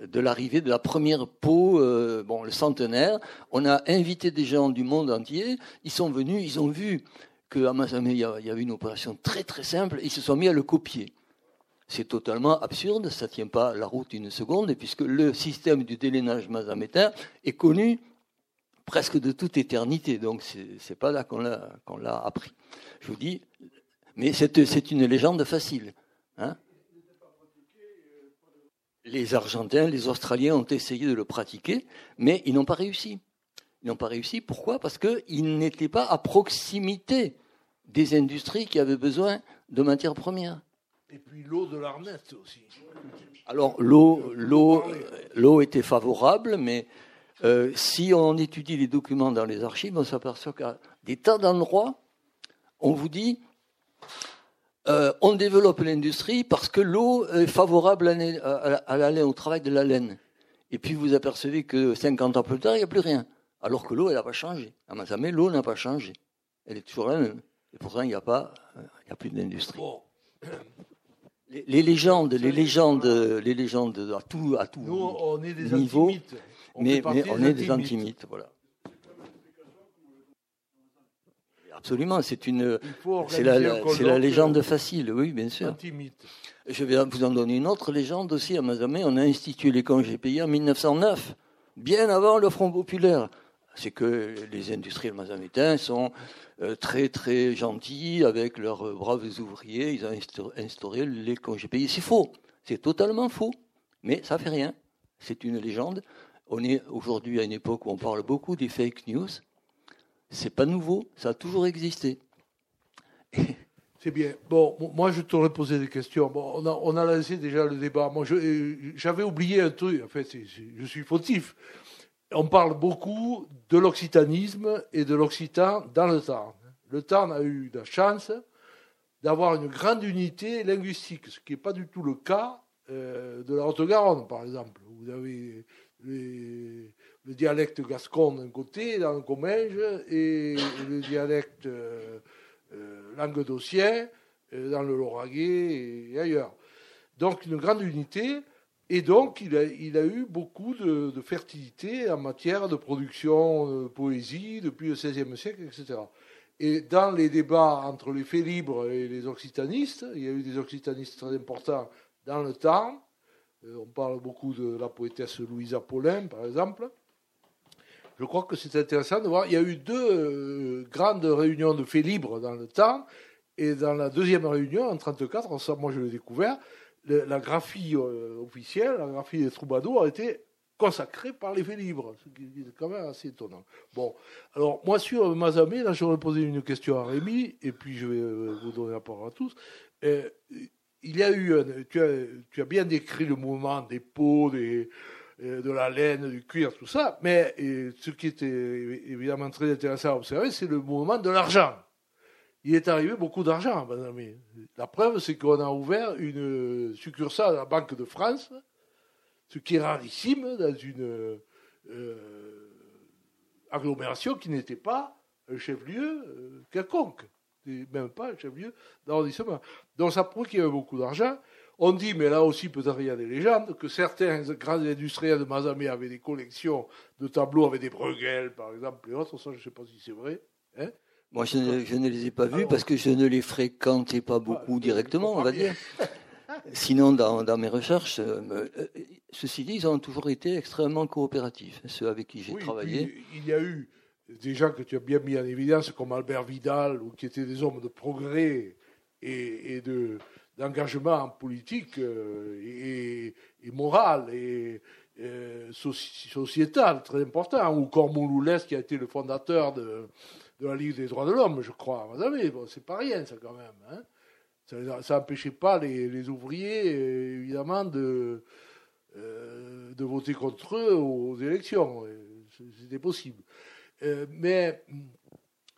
de l'arrivée de la première peau, euh, bon, le centenaire. On a invité des gens du monde entier. Ils sont venus, ils ont vu qu'à Mazamé, il y avait une opération très très simple. Ils se sont mis à le copier. C'est totalement absurde, ça ne tient pas la route une seconde, puisque le système du délainage mazamétain est connu presque de toute éternité. Donc ce n'est pas là qu'on l'a appris. Je vous dis, mais c'est une légende facile. Hein. les Argentins, les Australiens ont essayé de le pratiquer, mais ils n'ont pas réussi. Ils n'ont pas réussi. Pourquoi? Parce qu'ils n'étaient pas à proximité des industries qui avaient besoin de matières premières. Et puis l'eau de l'Arnette aussi. Alors l'eau, l'eau, l'eau était favorable, mais euh, si on étudie les documents dans les archives, on s'aperçoit qu'à des tas d'endroits, on vous dit euh, on développe l'industrie parce que l'eau est favorable à, la laine, au travail de la laine. Et puis vous apercevez que 50 ans plus tard, il n'y a plus rien. Alors que l'eau, elle n'a pas changé. À Mazamé, l'eau n'a pas changé. Elle est toujours la même. Et pourtant, il n'y a, pas, il a plus d'industrie. (coughs) Les, légendes, les légendes, les légendes à tout, à tout Nous, on est des niveau, mais, on est des antimites, voilà. Absolument, c'est une, c'est la, la, légende facile, oui, bien sûr. Antimite. Je vais vous en donner une autre légende aussi à Mazamé. On a institué les congés payés en 1909, bien avant le Front populaire. C'est que les industriels mazamétains sont euh, très très gentils avec leurs braves ouvriers. Ils ont instauré les congés payés. C'est faux. C'est totalement faux. Mais ça fait rien. C'est une légende. On est aujourd'hui à une époque où on parle beaucoup des fake news. C'est pas nouveau. Ça a toujours existé. C'est bien. Bon, moi, je t'aurais posé des questions. Bon, on, a, lancé déjà le débat. Moi, j'avais oublié un truc. En fait, je suis fautif. On parle beaucoup de l'occitanisme et de l'occitan dans le Tarn. Le Tarn a eu la chance d'avoir une grande unité linguistique, ce qui n'est pas du tout le cas euh, de la Haute-Garonne, par exemple. Vous avez le dialecte gascon d'un côté, dans le Comminges, et le dialecte euh, euh, languedocien dans le Lauragais et ailleurs. Donc une grande unité, et donc il a, il a eu beaucoup de, fertilité en matière de production de poésie depuis le XVIe siècle, etc. Et dans les débats entre les faits libres et les occitanistes, il y a eu des occitanistes très importants dans le temps. Euh, on parle beaucoup de la poétesse Louise Apollin, par exemple. Je crois que c'est intéressant de voir. Il y a eu deux euh, grandes réunions de faits libres dans le temps. Et dans la deuxième réunion, en 1934, moi je l'ai découvert, la graphie euh, officielle, la graphie des troubadours, a été consacrée par les faits libres, ce qui est quand même assez étonnant. Bon, alors moi sur Mazamé, là j'aurais posé une question à Rémi, et puis je vais vous donner la parole à tous il y a eu, tu as, bien décrit le mouvement des peaux, des, euh, de la laine, du cuir, tout ça, mais ce qui était évidemment très intéressant à observer, c'est le mouvement de l'argent. Il est arrivé beaucoup d'argent, madame. La preuve, c'est qu'on a ouvert une succursale à la Banque de France, ce qui est rarissime dans une euh, agglomération qui n'était pas un chef-lieu euh, quelconque même pas un chef-lieu d'arrondissement. Donc ça prouve qu'il y avait beaucoup d'argent. On dit, mais là aussi peut-être il y a des légendes, que certains grands industriels de Mazamé avaient des collections de tableaux avec des Bruegel, par exemple, et autres. Ça, je ne sais pas si c'est vrai. Hein. Moi, je ne, les ai pas vus parce que je ne les fréquentais pas beaucoup directement, on va dire. Sinon, dans, mes recherches, euh, euh, ceci dit, ils ont toujours été extrêmement coopératifs, ceux avec qui j'ai travaillé. il y a eu des gens que tu as bien mis en évidence, comme Albert Vidal, ou qui étaient des hommes de progrès et, de, d'engagement politique euh, et, moral et, sociétal très important, ou Cormouloulès, qui a été le fondateur de, la Ligue des droits de l'homme, je crois. Vous savez, bon, c'est pas rien, ça, quand même. Hein. ça n'empêchait pas les, ouvriers, évidemment, de, euh, de voter contre eux aux élections. C'était possible. Euh, mais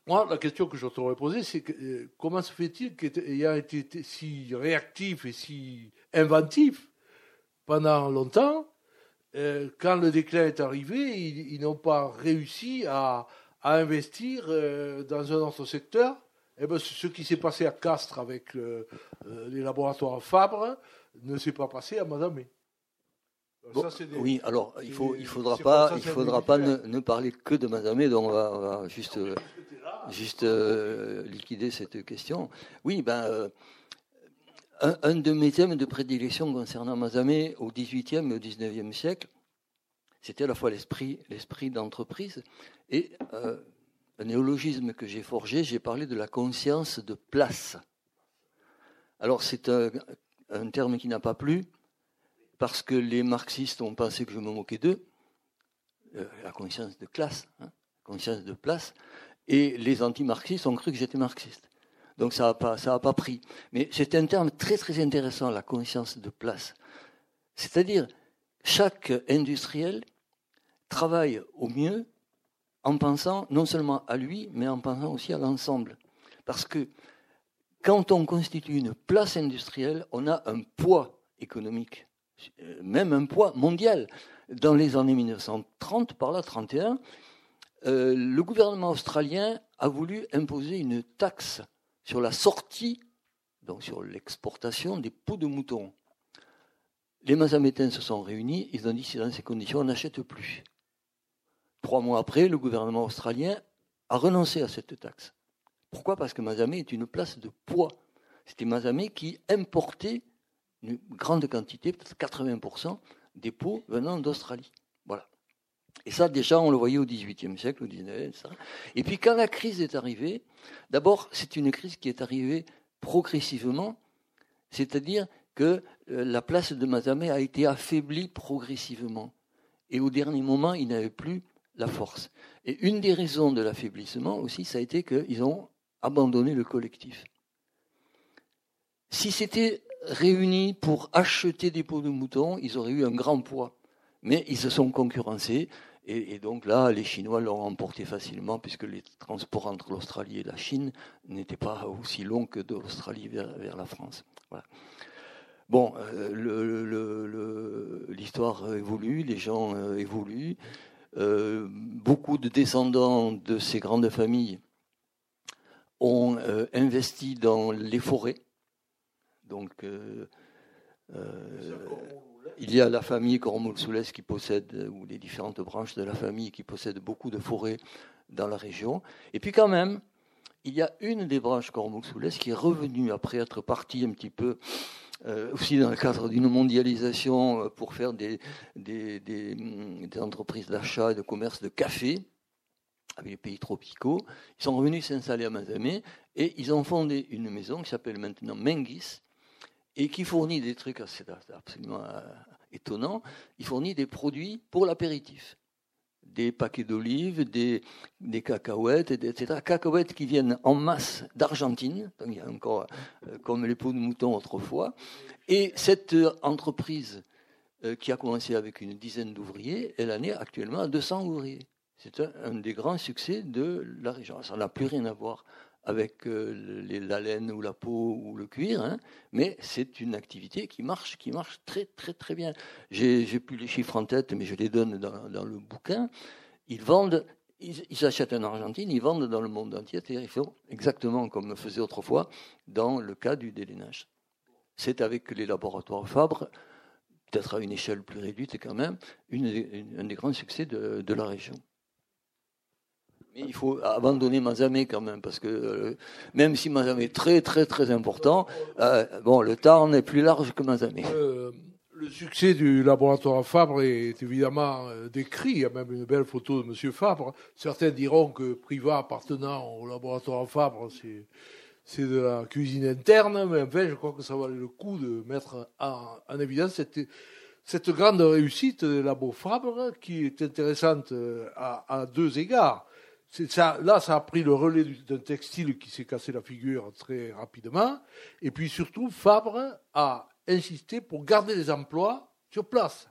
moi, la question que je t'aurais posée, c'est euh, comment se fait-il qu'il ait été si réactif et si inventif pendant longtemps euh, Quand le déclin est arrivé, ils, n'ont pas réussi à, investir dans un autre secteur? Et eh ben, ce qui s'est passé à Castres avec les laboratoires Fabre ne s'est pas passé à Madamé oui, alors il faut, il faudra pas, il faudra pas ne, parler que de Mazamé, donc on va, juste, juste euh, liquider cette question. Oui, ben, euh, un, de mes thèmes de prédilection concernant Mazamé au XVIIIe et au XIXe siècle, c'était à la fois l'esprit, l'esprit d'entreprise et euh, un néologisme que j'ai forgé. J'ai parlé de la conscience de place. Alors c'est un terme qui n'a pas plu parce que les marxistes ont pensé que je me moquais d'eux, la conscience de classe, hein, conscience de place, et les anti-marxistes ont cru que j'étais marxiste. Donc ça n'a pas, pas pris. Mais c'est un terme très très intéressant, la conscience de place. C'est-à-dire, chaque industriel travaille au mieux en pensant non seulement à lui, mais en pensant aussi à l'ensemble. Parce que quand on constitue une place industrielle, on a un poids économique même un poids mondial. Dans les années 1930, par là, 31, euh, le gouvernement australien a voulu imposer une taxe sur la sortie, donc sur l'exportation des peaux de mouton. Les Mazamétains se sont réunis, ils ont dit si dans ces conditions on n'achète plus. Trois mois après, le gouvernement australien a renoncé à cette taxe. Pourquoi? Parce que Mazamé est une place de poids. C'était Mazamé qui importait une grande quantité, peut-être 80% des peaux venant d'Australie. Et ça, déjà, on le voyait au XVIIIe siècle, au XIXe, Et puis, quand la crise est arrivée, d'abord, c'est une crise qui est arrivée progressivement, c'est-à-dire que euh, la place de Mazamé a été affaiblie progressivement. Et au dernier moment, il n'avait plus la force. Et une des raisons de l'affaiblissement aussi, ça a été qu'ils ont abandonné le collectif. Si c'était réunis pour acheter des peaux de mouton, ils auraient eu un grand poids. Mais ils se sont concurrencés. Et, donc là, les Chinois l'ont emporté facilement, puisque les transports entre l'Australie et la Chine n'étaient pas aussi longs que de l'Australie vers, la France. Bon, euh, l'histoire évolue, les gens euh, évoluent. Euh, beaucoup de descendants de ces grandes familles ont investi dans les forêts. Donc, il y a la famille Cormoul-Soulès qui possède, ou les différentes branches de la famille qui possèdent beaucoup de forêts dans la région. Et puis quand même, il y a une des branches Cormoul-Soulès qui est revenue après être partie un petit peu euh, aussi dans le cadre d'une mondialisation euh, pour faire des, des, des, des entreprises d'achat et de commerce de café avec les pays tropicaux. Ils sont revenus s'installer à Mazamé et ils ont fondé une maison qui s'appelle maintenant Mengis, et qui fournit des trucs absolument euh, étonnants. Il fournit des produits pour l'apéritif. Des paquets d'olives, des, cacahuètes, etc. Cacahuètes qui viennent en masse d'Argentine, il y a encore euh, comme les peaux de mouton autrefois. Et cette euh, entreprise qui a commencé avec une dizaine d'ouvriers, elle en est actuellement à 200 ouvriers. C'est un, des grands succès de la région. Ça n'a plus rien à voir avec euh, la laine ou la peau ou le cuir, hein, mais c'est une activité qui marche, qui marche très très très bien. J'ai plus les chiffres en tête, mais je les donne dans, le bouquin. Ils vendent, ils, achètent en Argentine, ils vendent dans le monde entier. Ils font exactement comme faisait autrefois dans le cas du délainage. C'est avec les laboratoires Fabre, peut-être à une échelle plus réduite quand même, un des grands succès de la région il faut abandonner Mazamé quand même, parce que euh, même si Mazamé est très très très important, euh, bon, le Tarn est plus large que Mazamé. Euh, le succès du laboratoire Fabre est évidemment décrit. Il y a même une belle photo de M. Fabre. Certains diront que Privat appartenant au laboratoire Fabre, c'est c'est de la cuisine interne, mais enfin, je crois que ça valait le coup de mettre en, évidence cette, cette grande réussite des labos Fabre, qui est intéressante à deux égards là, ça a pris le relais d'un textile qui s'est cassé la figure très rapidement. Et puis surtout, Fabre a insisté pour garder les emplois sur place.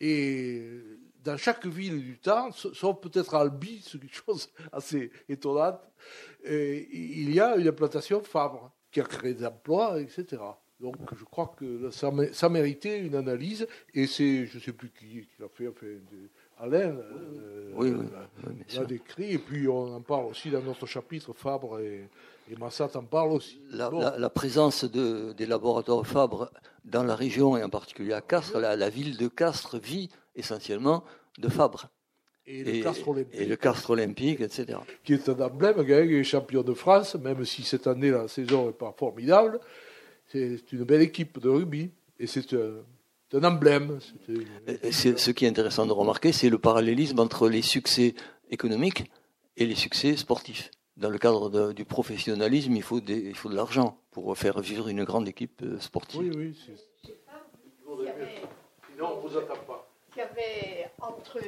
Et dans chaque ville du temps, sauf peut-être Albi, c'est quelque chose assez étonnante, il y a une implantation Fabre qui a créé des emplois, etc. Donc je crois que ça, ça méritait une analyse, et c'est, je ne sais plus qui, qui l'a fait, enfin, Alain oui, l'a décrit, et puis on en parle aussi dans notre chapitre, Fabre et, Massat en parlent aussi. La, présence de, des laboratoires Fabre dans la région, et en particulier à Castres, la, ville de Castres vit essentiellement de Fabre. Et le, Castres Olympique, et le Castres Olympique, etc. Qui est un emblème, qui est champion de France, même si cette année la saison n'est pas formidable. C'est une belle équipe de rugby. Et c'est un emblème. Ce qui est intéressant de remarquer, c'est le parallélisme entre les succès économiques et les succès sportifs. Dans le cadre du professionnalisme, il faut, il faut de l'argent pour faire vivre une grande équipe euh, sportive. Oui, oui. Sinon, on vous attend pas. Il y avait entre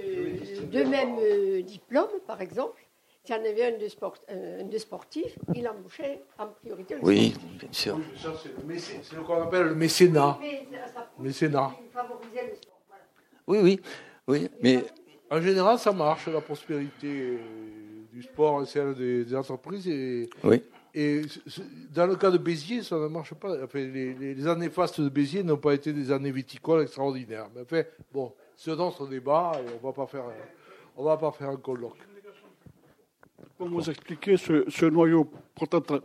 deux mêmes euh, diplômes, par exemple, s'il y en avait un de, sport, euh, un de sportif, il embauchait en priorité le Oui, bien sûr. c'est ce qu'on appelle le mécénat. mécénat. Oui, oui, oui, mais... En général, ça marche, la prospérité euh, du sport et celle des, entreprises. Et, oui. Et dans le cas de Béziers, ça ne marche pas. Enfin, les, années fastes de Béziers n'ont pas été des années viticoles extraordinaires. Mais enfin, bon, c'est notre débat et on ne va pas faire un colloque. Comment vous expliquer ce, noyau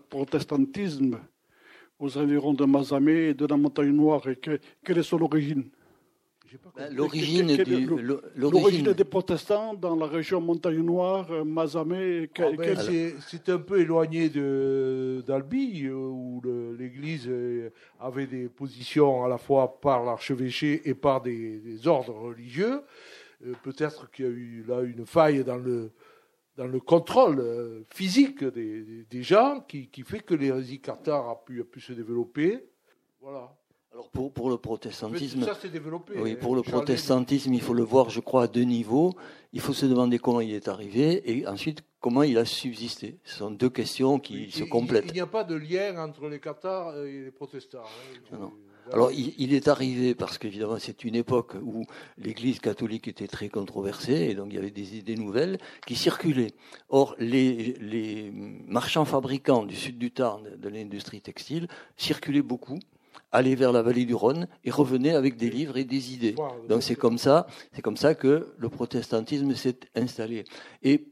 protestantisme aux environs de Mazamé et de la montagne noire et quelle est son origine? Ben, L'origine l'origine des protestants dans la région montagne noire, Mazamé. Ah ben, c'est un peu éloigné d'Albi, où l'Église avait des positions à la fois par l'archevêché et par des, ordres religieux. Euh, peut-être qu'il y a eu là une faille dans le, dans le contrôle euh, physique des, des gens qui, qui, fait que l'hérésie cathare a pu, a pu se développer. Voilà. Alors pour, pour le protestantisme, ça développé. oui, hein. pour le Charles- protestantisme, il faut le voir, je crois, à deux niveaux. Il faut se demander comment il est arrivé et ensuite comment il a subsisté. Ce sont deux questions qui il- se complètent. Il n'y a pas de lien entre les cathares et les protestants. hein. Non, non. Alors, il, il est arrivé parce qu'évidemment, c'est une époque où l'Église catholique était très controversée et donc il y avait des idées nouvelles qui circulaient. Or, les, les marchands fabricants du sud du Tarn de l'industrie textile circulaient beaucoup, allaient vers la vallée du Rhône et revenaient avec des livres et des idées. Donc c'est comme ça, c'est comme ça que le protestantisme s'est installé. Et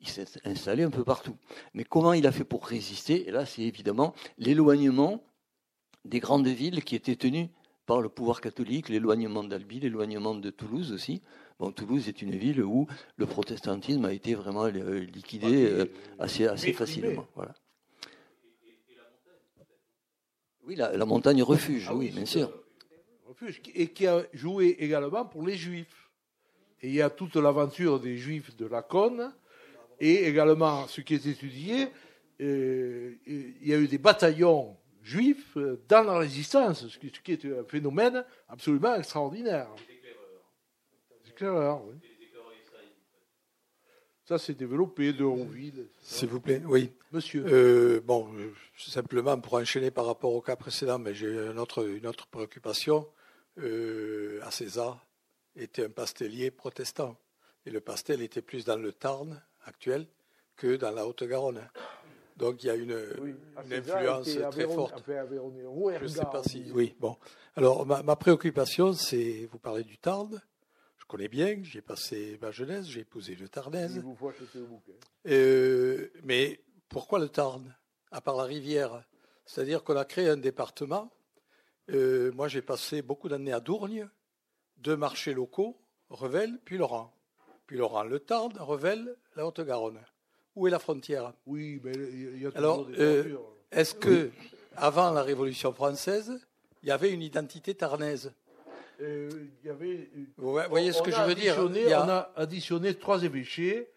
il s'est installé un peu partout. Mais comment il a fait pour résister? Et là, c'est évidemment l'éloignement des grandes villes qui étaient tenues par le pouvoir catholique, l'éloignement d'Albi, l'éloignement de Toulouse aussi. Bon, Toulouse est une ville où le protestantisme a été vraiment euh, liquidé euh, assez, assez facilement. Voilà. Oui, la, la montagne refuge, Ah oui, oui, bien sûr. refuge, et qui a joué également pour les Juifs. Et il y a toute l'aventure des Juifs de Laconne, et également ce qui est étudié, euh, il y a eu des bataillons juifs euh, dans la résistance, ce qui, est un phénomène absolument extraordinaire. Des éclaireurs, oui. Ça s'est développé de Ronville. S'il vous plaît, oui. Monsieur. Euh, bon, euh, simplement pour enchaîner par rapport au cas précédent, mais j'ai une autre, une autre préoccupation. Euh, à César était un pastellier protestant. Et le pastel était plus dans le Tarn actuel que dans la Haute-Garonne. Donc il y a une, une influence très forte. Je ne sais pas si. Oui, bon. Alors, ma, ma préoccupation, c'est. Vous parlez du Tarn. Je connais bien, j'ai passé ma jeunesse, j'ai épousé une Tarnaise. Euh, mais pourquoi le Tarn À part la rivière? C'est-à-dire qu'on a créé un département. Euh, moi, j'ai passé beaucoup d'années à Dourgne, deux marchés locaux, Revel, puis Laurent. Puis Laurent, le Tarn, Revel, la Haute-Garonne. Où est la frontière? Oui, mais il y a toujours Alors, des euh. Est-ce que, avant la Révolution française, il y avait une identité tarnaise? Euh, il y avait, Vous voyez ce on que a je veux dire? additionné- Il y a- On a additionné trois évêchés,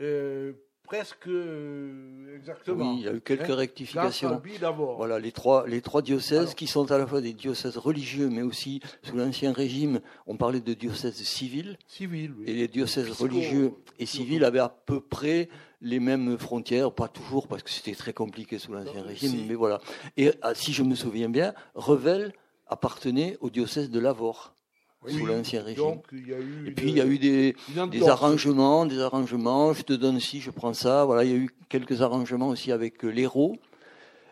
euh, presque euh, exactement. Oui, il y a eu quelques Hein? rectifications. Voilà, les trois, les trois diocèses Alors- qui sont à la fois des diocèses religieux, mais aussi sous l'Ancien Régime, on parlait de diocèses civils, Civil, oui. et les diocèses religieux et civils avaient à peu près les mêmes frontières, pas toujours parce que c'était très compliqué sous l'Ancien Régime, si. mais voilà. Et ah, si je me souviens bien, Revel appartenait au diocèse de Lavore sous l'Ancien Régime. Donc, il y a eu et puis il y a eu des, arrangements, des arrangements. Je te donne ci, je prends ça. Voilà, il y a eu quelques arrangements aussi avec euh, l'Hérault.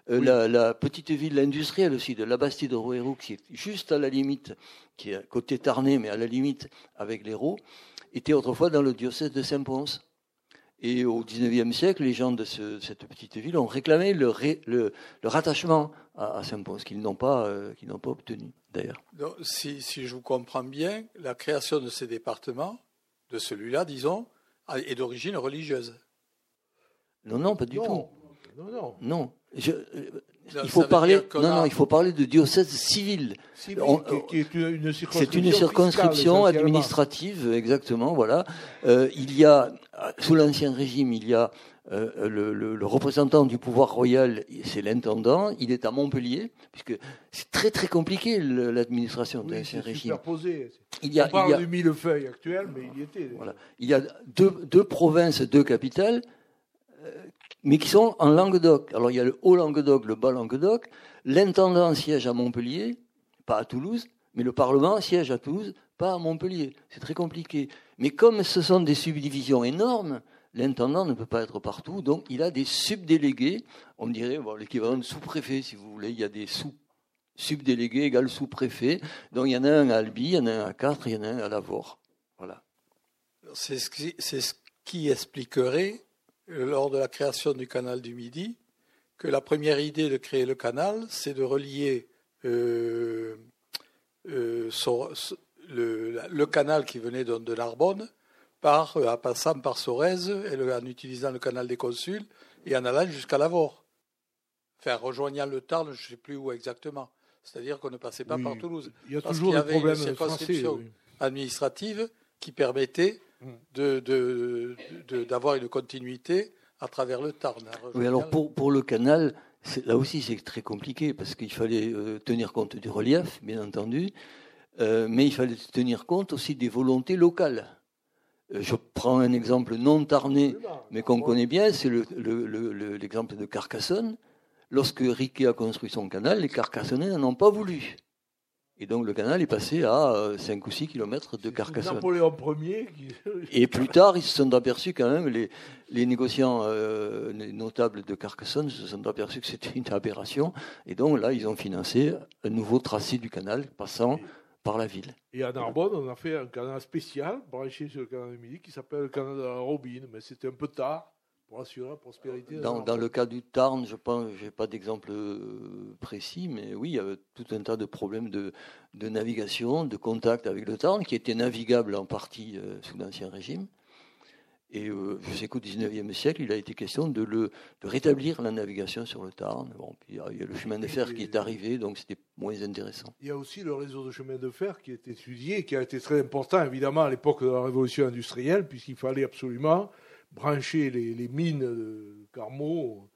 Euh, Oui. la, la petite ville industrielle aussi de la Bastide de Rouerou, qui est juste à la limite, qui est à côté Tarnais, mais à la limite avec l'Hérault, était autrefois dans le diocèse de Saint-Pons. Et au XIXe siècle, les gens de ce- cette petite ville ont réclamé le, ré- le- le rattachement à, à Saint-Pons, qu'ils n'ont pas, euh, qu'ils n'ont pas obtenu d'ailleurs. Donc, si, si je vous comprends bien, la création de ces départements, de celui-là, disons, est d'origine religieuse. Non, non, pas du tout. non. Non, non. Non. Je- il faut parler. Non, non, il faut parler de diocèse civil. Une, C'est circonscription une circonscription fiscale, administrative, exactement. Voilà. Euh, il y a sous l'ancien régime, il y a euh, le, le- le représentant du pouvoir royal, c'est l'intendant. Il est à Montpellier, puisque c'est très très compliqué l'administration de l'ancien régime. superposé. Il y a, On parle il y a- du millefeuille actuel, mais il y était. Voilà. Il y a deux, deux provinces, deux capitales, euh, mais qui sont en Languedoc. Alors il y a le Haut-Languedoc, le Bas-Languedoc. L'intendant siège à Montpellier, pas à Toulouse, mais le Parlement siège à Toulouse, pas à Montpellier. C'est très compliqué. Mais comme ce sont des subdivisions énormes, l'intendant ne peut pas être partout, donc il a des subdélégués, on dirait l'équivalent de sous-préfet, si vous voulez. Il y a des sous subdélégués égale sous-préfet. Donc il y en a un à Albi, il y en a un à Castres, il y en a un à Lavore. Voilà. C'est ce, qui- expliquerait, lors de la création du canal du Midi, que la première idée de créer le canal, c'est de relier euh, euh, son- le, canal qui venait de, de Narbonne, par, euh, en passant par Sorèze, et le- en utilisant le canal des consuls, et en allant jusqu'à Lavore. Enfin, rejoignant le Tarn, je ne sais plus où exactement. C'est-à-dire qu'on ne passait pas Oui. par Toulouse Il y a Parce toujours qu'il y des avait une problèmes français. circonscription. oui. administrative qui permettait Mm. de- de- de- d'avoir une continuité à travers le Tarn. Oui, alors pour, pour le canal, là aussi, c'est très compliqué parce qu'il fallait euh, tenir compte du relief, bien entendu, euh, mais il fallait tenir compte aussi des volontés locales. Euh, je prends un exemple non tarné, mais qu'on connaît bien, c'est l'exemple de Carcassonne. Lorsque Riquet a construit son canal, les Carcassonnais n'en ont pas voulu. Et donc le canal est passé à 5 euh, ou 6 kilomètres de Carcassonne. Napoléon Ier. Et plus tard, ils se sont aperçus quand même, les, les négociants euh, notables de Carcassonne se sont aperçus que c'était une aberration. Et donc là, ils ont financé un nouveau tracé du canal passant par la ville. Et à Narbonne, on a fait un canal spécial branché sur le canal de Midi qui s'appelle le canal de la Robine. Mais c'était un peu tard pour assurer la prospérité. Dans, dans le cas du Tarn, je pense, j'ai pas d'exemple euh, précis, mais oui, il y avait tout un tas de problèmes de, de navigation, de contact avec le Tarn, qui était navigable en partie euh, sous l'Ancien Régime. Et euh, je sais qu'au XIXe siècle, il a été question de, le, de rétablir la navigation sur le Tarn. Bon, puis il y a le chemin de fer qui est arrivé, donc c'était moins intéressant. Il y a aussi le réseau de chemin de fer qui est étudié, qui a été très important, évidemment, à l'époque de la révolution industrielle, puisqu'il fallait absolument brancher les, mines de Carmaux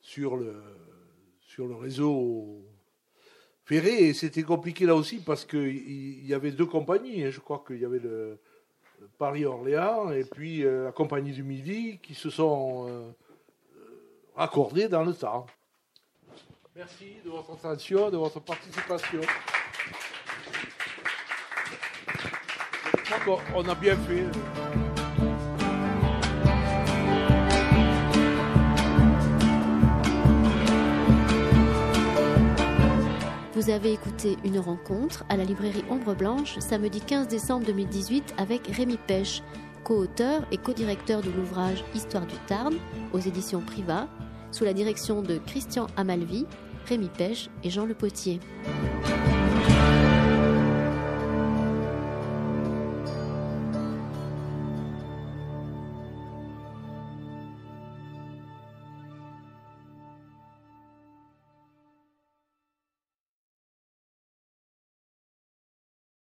sur le, sur le réseau ferré. Et c'était compliqué là aussi parce qu'il y avait deux compagnies. Hein. Je crois qu'il y avait le, Paris-Orléans et puis euh, la compagnie du Midi qui se sont euh, dans le temps. Merci de votre attention, de votre participation. on a bien fait. Vous avez écouté une rencontre à la librairie Ombre Blanche samedi 15 décembre 2018 avec Rémi Pêche, co-auteur et co-directeur de l'ouvrage Histoire du Tarn aux éditions Priva, sous la direction de Christian Amalvi, Rémi Pêche et Jean Le Potier.